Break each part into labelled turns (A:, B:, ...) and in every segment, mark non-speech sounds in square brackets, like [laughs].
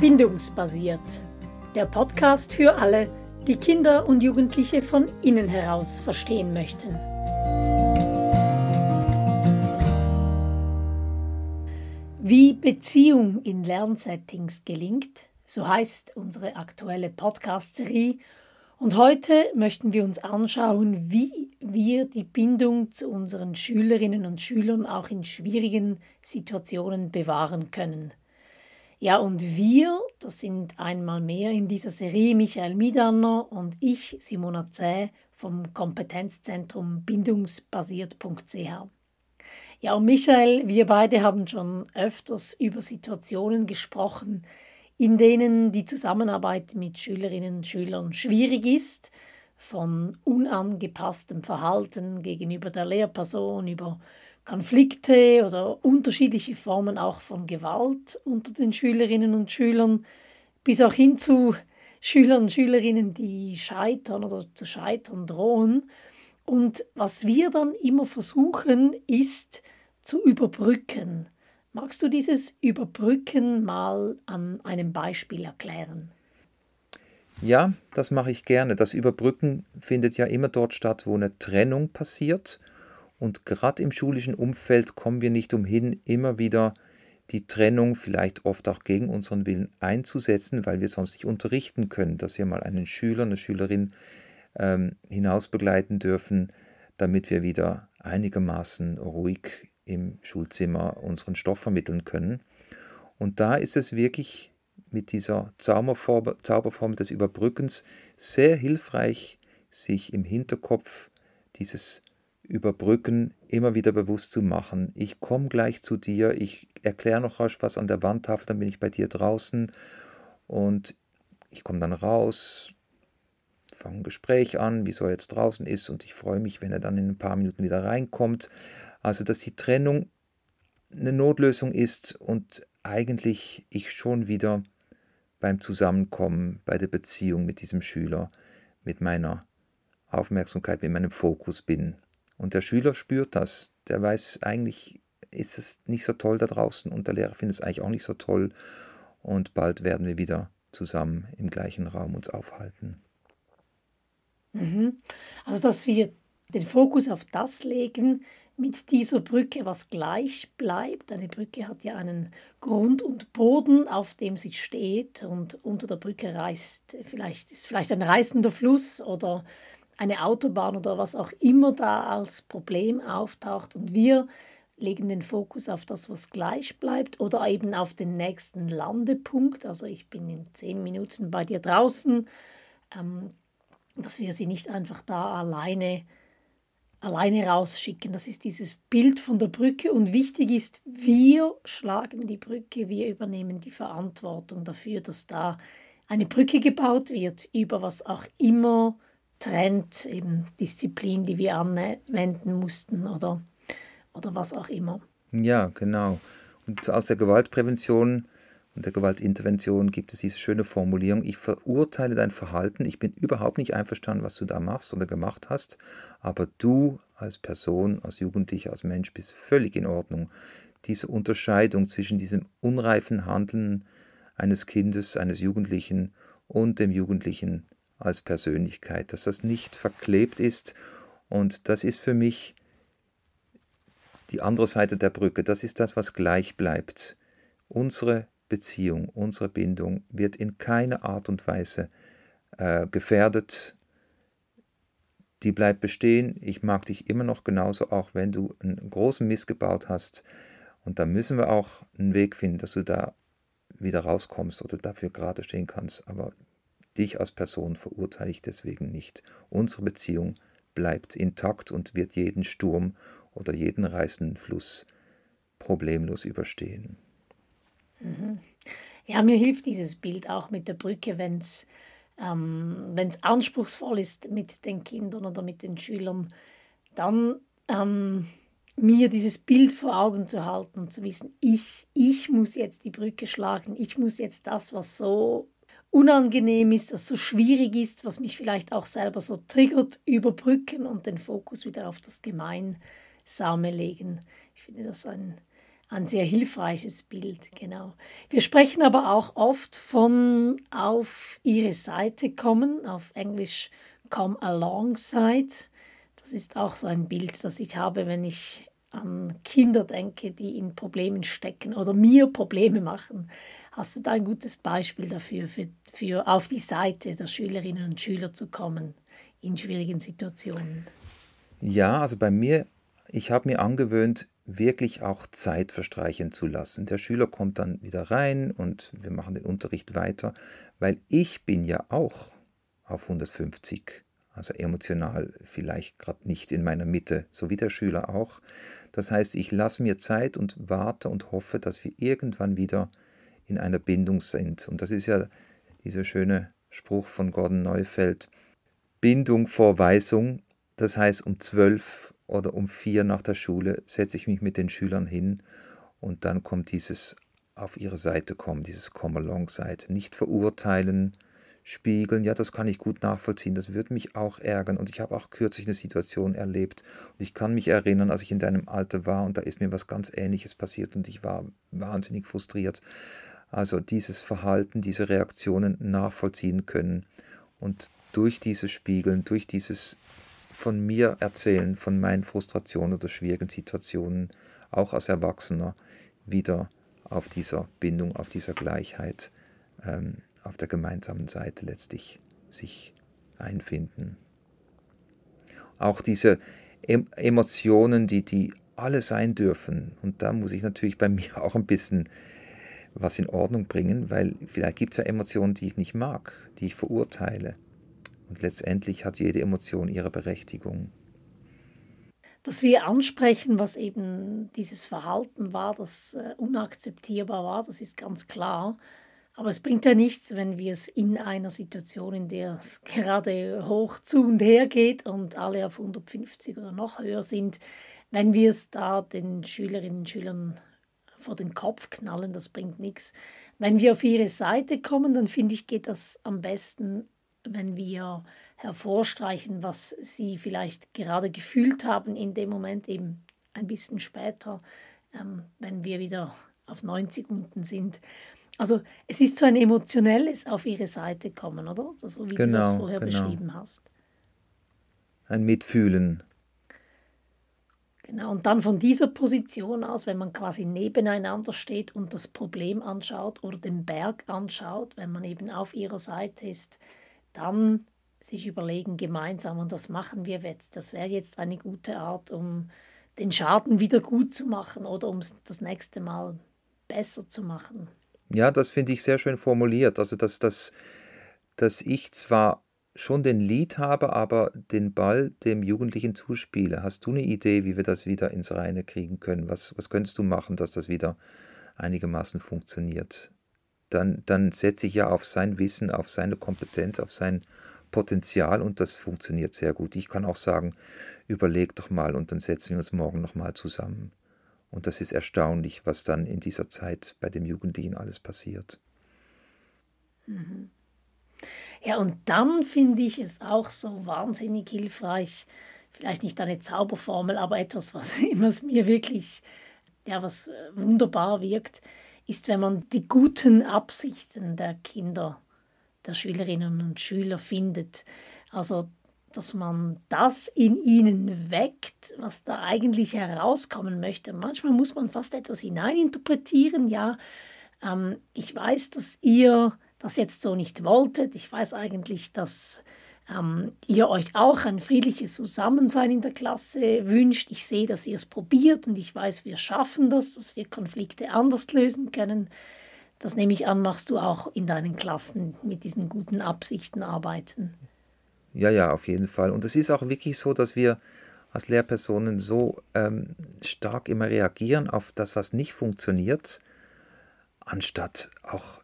A: Bindungsbasiert. Der Podcast für alle, die Kinder und Jugendliche von innen heraus verstehen möchten. Wie Beziehung in Lernsettings gelingt, so heißt unsere aktuelle Podcast-Serie. Und heute möchten wir uns anschauen, wie wir die Bindung zu unseren Schülerinnen und Schülern auch in schwierigen Situationen bewahren können. Ja, und wir, das sind einmal mehr in dieser Serie Michael Miedanner und ich, Simona Zäh vom Kompetenzzentrum bindungsbasiert.ch. Ja, und Michael, wir beide haben schon öfters über Situationen gesprochen, in denen die Zusammenarbeit mit Schülerinnen und Schülern schwierig ist, von unangepasstem Verhalten gegenüber der Lehrperson über Konflikte oder unterschiedliche Formen auch von Gewalt unter den Schülerinnen und Schülern bis auch hin zu Schülern und Schülerinnen, die scheitern oder zu scheitern drohen. Und was wir dann immer versuchen, ist zu überbrücken. Magst du dieses Überbrücken mal an einem Beispiel erklären?
B: Ja, das mache ich gerne. Das Überbrücken findet ja immer dort statt, wo eine Trennung passiert und gerade im schulischen Umfeld kommen wir nicht umhin, immer wieder die Trennung vielleicht oft auch gegen unseren Willen einzusetzen, weil wir sonst nicht unterrichten können, dass wir mal einen Schüler, eine Schülerin ähm, hinaus begleiten dürfen, damit wir wieder einigermaßen ruhig im Schulzimmer unseren Stoff vermitteln können. Und da ist es wirklich mit dieser Zauberform des Überbrückens sehr hilfreich, sich im Hinterkopf dieses überbrücken, immer wieder bewusst zu machen. Ich komme gleich zu dir, ich erkläre noch rasch was an der Wandtafel, dann bin ich bei dir draußen und ich komme dann raus, fange ein Gespräch an, wieso er jetzt draußen ist und ich freue mich, wenn er dann in ein paar Minuten wieder reinkommt. Also, dass die Trennung eine Notlösung ist und eigentlich ich schon wieder beim Zusammenkommen, bei der Beziehung mit diesem Schüler, mit meiner Aufmerksamkeit, mit meinem Fokus bin. Und der Schüler spürt das. Der weiß, eigentlich ist es nicht so toll da draußen und der Lehrer findet es eigentlich auch nicht so toll. Und bald werden wir wieder zusammen im gleichen Raum uns aufhalten.
A: Mhm. Also, dass wir den Fokus auf das legen, mit dieser Brücke, was gleich bleibt. Eine Brücke hat ja einen Grund und Boden, auf dem sie steht und unter der Brücke reißt vielleicht ist vielleicht ein reißender Fluss oder eine Autobahn oder was auch immer da als Problem auftaucht und wir legen den Fokus auf das, was gleich bleibt oder eben auf den nächsten Landepunkt. Also ich bin in zehn Minuten bei dir draußen, ähm, dass wir sie nicht einfach da alleine, alleine rausschicken. Das ist dieses Bild von der Brücke und wichtig ist, wir schlagen die Brücke, wir übernehmen die Verantwortung dafür, dass da eine Brücke gebaut wird über was auch immer Trend, eben Disziplin, die wir anwenden mussten oder, oder was auch immer.
B: Ja, genau. Und aus der Gewaltprävention und der Gewaltintervention gibt es diese schöne Formulierung, ich verurteile dein Verhalten, ich bin überhaupt nicht einverstanden, was du da machst oder gemacht hast, aber du als Person, als Jugendlicher, als Mensch bist völlig in Ordnung. Diese Unterscheidung zwischen diesem unreifen Handeln eines Kindes, eines Jugendlichen und dem Jugendlichen als Persönlichkeit, dass das nicht verklebt ist. Und das ist für mich die andere Seite der Brücke. Das ist das, was gleich bleibt. Unsere Beziehung, unsere Bindung wird in keiner Art und Weise äh, gefährdet. Die bleibt bestehen. Ich mag dich immer noch genauso, auch wenn du einen großen Mist gebaut hast. Und da müssen wir auch einen Weg finden, dass du da wieder rauskommst oder dafür gerade stehen kannst. Aber Dich als Person verurteile ich deswegen nicht. Unsere Beziehung bleibt intakt und wird jeden Sturm oder jeden reißenden Fluss problemlos überstehen.
A: Mhm. Ja, mir hilft dieses Bild auch mit der Brücke, wenn es ähm, anspruchsvoll ist mit den Kindern oder mit den Schülern, dann ähm, mir dieses Bild vor Augen zu halten und zu wissen, ich, ich muss jetzt die Brücke schlagen, ich muss jetzt das, was so unangenehm ist, was so schwierig ist, was mich vielleicht auch selber so triggert, überbrücken und den Fokus wieder auf das Gemeinsame legen. Ich finde das ein, ein sehr hilfreiches Bild, genau. Wir sprechen aber auch oft von auf ihre Seite kommen, auf Englisch come alongside. Das ist auch so ein Bild, das ich habe, wenn ich an Kinder denke, die in Problemen stecken oder mir Probleme machen. Hast du da ein gutes Beispiel dafür, für, für auf die Seite der Schülerinnen und Schüler zu kommen in schwierigen Situationen?
B: Ja, also bei mir, ich habe mir angewöhnt, wirklich auch Zeit verstreichen zu lassen. Der Schüler kommt dann wieder rein und wir machen den Unterricht weiter, weil ich bin ja auch auf 150, also emotional vielleicht gerade nicht in meiner Mitte, so wie der Schüler auch. Das heißt, ich lasse mir Zeit und warte und hoffe, dass wir irgendwann wieder in einer Bindung sind. Und das ist ja dieser schöne Spruch von Gordon Neufeld, Bindung vor Weisung. Das heißt, um zwölf oder um vier nach der Schule setze ich mich mit den Schülern hin und dann kommt dieses auf ihre Seite kommen, dieses Come Alongside. Nicht verurteilen, spiegeln, ja, das kann ich gut nachvollziehen, das würde mich auch ärgern. Und ich habe auch kürzlich eine Situation erlebt und ich kann mich erinnern, als ich in deinem Alter war und da ist mir was ganz Ähnliches passiert und ich war wahnsinnig frustriert. Also dieses Verhalten, diese Reaktionen nachvollziehen können und durch dieses Spiegeln, durch dieses von mir erzählen, von meinen Frustrationen oder schwierigen Situationen, auch als Erwachsener, wieder auf dieser Bindung, auf dieser Gleichheit, ähm, auf der gemeinsamen Seite letztlich sich einfinden. Auch diese em Emotionen, die, die alle sein dürfen. Und da muss ich natürlich bei [laughs] mir auch ein bisschen was in Ordnung bringen, weil vielleicht gibt es ja Emotionen, die ich nicht mag, die ich verurteile. Und letztendlich hat jede Emotion ihre Berechtigung.
A: Dass wir ansprechen, was eben dieses Verhalten war, das äh, unakzeptierbar war, das ist ganz klar. Aber es bringt ja nichts, wenn wir es in einer Situation, in der es gerade hoch zu und her geht und alle auf 150 oder noch höher sind, wenn wir es da den Schülerinnen und Schülern vor den Kopf knallen, das bringt nichts. Wenn wir auf ihre Seite kommen, dann finde ich, geht das am besten wenn wir hervorstreichen, was sie vielleicht gerade gefühlt haben in dem Moment, eben ein bisschen später, ähm, wenn wir wieder auf 90 unten sind. Also es ist so ein emotionelles auf ihre Seite kommen, oder? So wie genau, du das genau, vorher genau. beschrieben hast.
B: Ein Mitfühlen.
A: Genau, und dann von dieser Position aus, wenn man quasi nebeneinander steht und das Problem anschaut oder den Berg anschaut, wenn man eben auf ihrer Seite ist, dann sich überlegen gemeinsam, und das machen wir jetzt, das wäre jetzt eine gute Art, um den Schaden wieder gut zu machen oder um es das nächste Mal besser zu machen.
B: Ja, das finde ich sehr schön formuliert. Also, dass, dass, dass ich zwar schon den Lied habe, aber den Ball dem Jugendlichen zuspiele. Hast du eine Idee, wie wir das wieder ins Reine kriegen können? Was, was könntest du machen, dass das wieder einigermaßen funktioniert? dann, dann setze ich ja auf sein Wissen, auf seine Kompetenz, auf sein Potenzial und das funktioniert sehr gut. Ich kann auch sagen, überleg doch mal und dann setzen wir uns morgen nochmal zusammen. Und das ist erstaunlich, was dann in dieser Zeit bei dem Jugendlichen alles passiert.
A: Mhm. Ja, und dann finde ich es auch so wahnsinnig hilfreich, vielleicht nicht eine Zauberformel, aber etwas, was, [laughs] was mir wirklich, ja, was wunderbar wirkt, ist, wenn man die guten Absichten der Kinder, der Schülerinnen und Schüler findet. Also, dass man das in ihnen weckt, was da eigentlich herauskommen möchte. Manchmal muss man fast etwas hineininterpretieren. Ja, ähm, ich weiß, dass ihr das jetzt so nicht wolltet. Ich weiß eigentlich, dass ähm, ihr euch auch ein friedliches Zusammensein in der Klasse wünscht. Ich sehe, dass ihr es probiert und ich weiß, wir schaffen das, dass wir Konflikte anders lösen können. Das nehme ich an, machst du auch in deinen Klassen mit diesen guten Absichten arbeiten.
B: Ja, ja, auf jeden Fall. Und es ist auch wirklich so, dass wir als Lehrpersonen so ähm, stark immer reagieren auf das, was nicht funktioniert, anstatt auch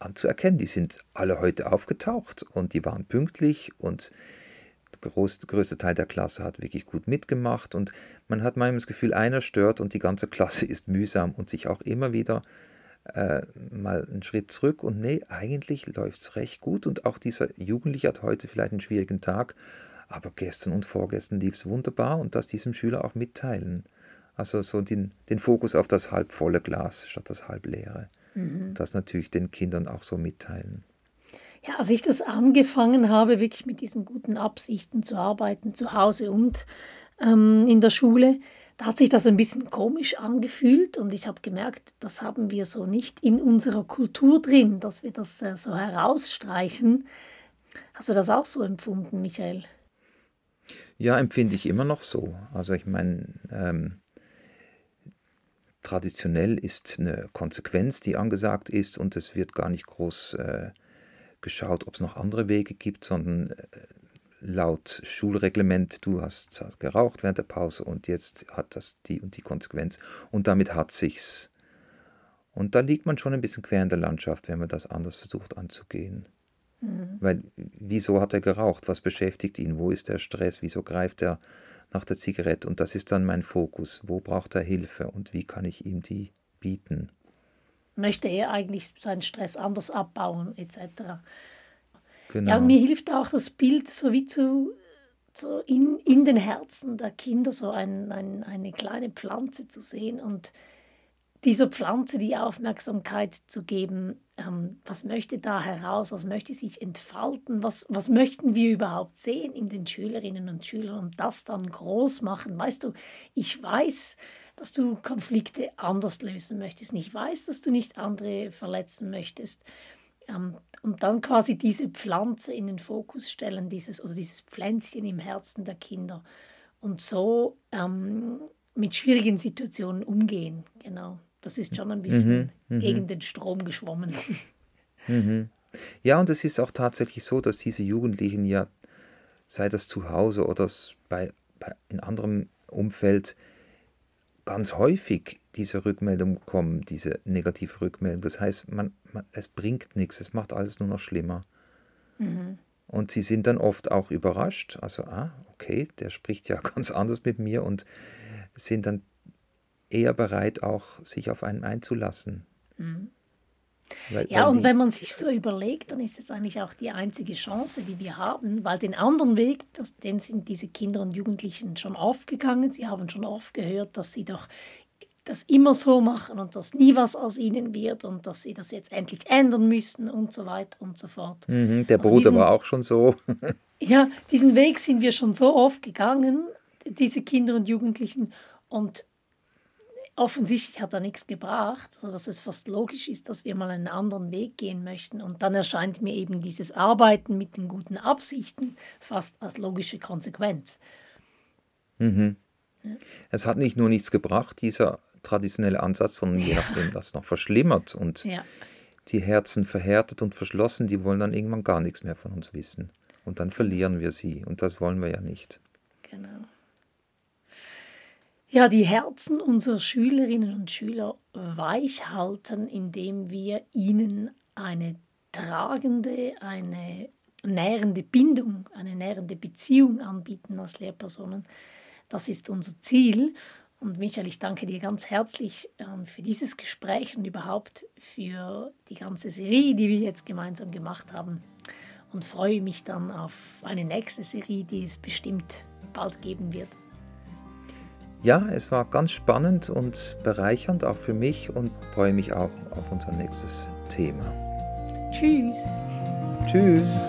B: anzuerkennen. Die sind alle heute aufgetaucht und die waren pünktlich und der größte, Teil der Klasse hat wirklich gut mitgemacht und man hat manchmal das Gefühl, einer stört und die ganze [laughs] Klasse ist mühsam und sich auch immer wieder äh, mal einen Schritt zurück und nee, eigentlich läuft es recht gut und auch dieser Jugendliche hat heute vielleicht einen schwierigen Tag, aber gestern und vorgestern lief es wunderbar und das diesem Schüler auch mitteilen. Also so den, den Fokus auf das halbvolle Glas statt das halbleere. Mhm. Das natürlich den Kindern auch so mitteilen.
A: Ja, als ich das angefangen habe, wirklich mit diesen guten Absichten zu arbeiten, zu Hause und ähm, in der Schule, da hat sich das ein bisschen komisch angefühlt und ich habe gemerkt, das haben wir so nicht in unserer Kultur drin, dass wir das äh, so herausstreichen. Hast du das auch so empfunden, Michael?
B: Ja, empfinde ich immer noch so. Also ich meine, ähm, traditionell ist eine Konsequenz, die angesagt ist und es wird gar nicht groß äh, geschaut, ob es noch andere Wege gibt, sondern äh, laut Schulreglement, du hast geraucht während der Pause und jetzt hat das die und die Konsequenz und damit hat sich's. Und da liegt man schon ein bisschen quer in der Landschaft, wenn man das anders versucht anzugehen. Mhm. Weil, wieso hat er geraucht? Was beschäftigt ihn? Wo ist der Stress? Wieso greift er nach der Zigarette? Und das ist dann mein Fokus. Wo braucht er Hilfe und wie kann ich ihm die bieten?
A: Möchte er eigentlich seinen Stress anders abbauen, etc. Genau. Ja, mir hilft auch das Bild so wie zu, so in, in den Herzen der Kinder so ein, ein, eine kleine Pflanze zu sehen und dieser Pflanze die Aufmerksamkeit zu geben, ähm, was möchte da heraus, was möchte sich entfalten, was, was möchten wir überhaupt sehen in den Schülerinnen und Schülern und das dann groß machen. Weißt du, ich weiß, dass du Konflikte anders lösen möchtest. Ich weiß, dass du nicht andere verletzen möchtest. Ähm, und dann quasi diese Pflanze in den Fokus stellen, dieses oder dieses Pflänzchen im Herzen der Kinder und so ähm, mit schwierigen Situationen umgehen. Genau. Das ist schon ein bisschen mhm, mhm. gegen den Strom geschwommen. [laughs]
B: Mhm. Ja, und es ist auch tatsächlich so, dass diese Jugendlichen ja, sei das zu Hause oder bei, bei in anderem Umfeld, ganz häufig diese Rückmeldung bekommen, diese negative Rückmeldung. Das heißt, man, man, es bringt nichts, es macht alles nur noch schlimmer. Mhm. Und sie sind dann oft auch überrascht, also, ah, okay, der spricht ja [laughs] ganz anders mit mir und sind dann eher bereit, auch sich auf einen einzulassen.
A: Mhm. Weil, ja, weil und wenn man sich so überlegt, dann ist es eigentlich auch die einzige Chance, die wir haben, weil den anderen Weg, das, den sind diese Kinder und Jugendlichen schon aufgegangen. Sie haben schon oft gehört, dass sie doch das immer so machen und dass nie was aus ihnen wird und dass sie das jetzt endlich ändern müssen und so weiter und so fort.
B: Mhm, der also Bruder diesen, war auch schon so. [laughs]
A: ja, diesen Weg sind wir schon so oft gegangen, diese Kinder und Jugendlichen. Und offensichtlich hat er nichts gebracht, sodass es fast logisch ist, dass wir mal einen anderen Weg gehen möchten. Und dann erscheint mir eben dieses Arbeiten mit den guten Absichten fast als logische Konsequenz.
B: Mhm. Ja. Es hat nicht nur nichts gebracht, dieser traditionelle Ansatz, sondern je nachdem das noch verschlimmert und ja. die Herzen verhärtet und verschlossen, die wollen dann irgendwann gar nichts mehr von uns wissen. Und dann verlieren wir sie. Und das wollen wir ja nicht.
A: Genau ja, die Herzen unserer Schülerinnen und Schüler weich halten, indem wir ihnen eine tragende, eine nährende Bindung, eine nährende Beziehung anbieten als Lehrpersonen. Das ist unser Ziel. Und Michael, ich danke dir ganz herzlich ähm, für dieses Gespräch und überhaupt für die ganze Serie, die wir jetzt gemeinsam gemacht haben. Und freue mich dann auf eine nächste Serie, die es bestimmt bald geben wird.
B: Ja, es war ganz spannend und bereichernd auch für mich und freue mich auch auf unser nächstes Thema.
A: Tschüss.
B: Tschüss.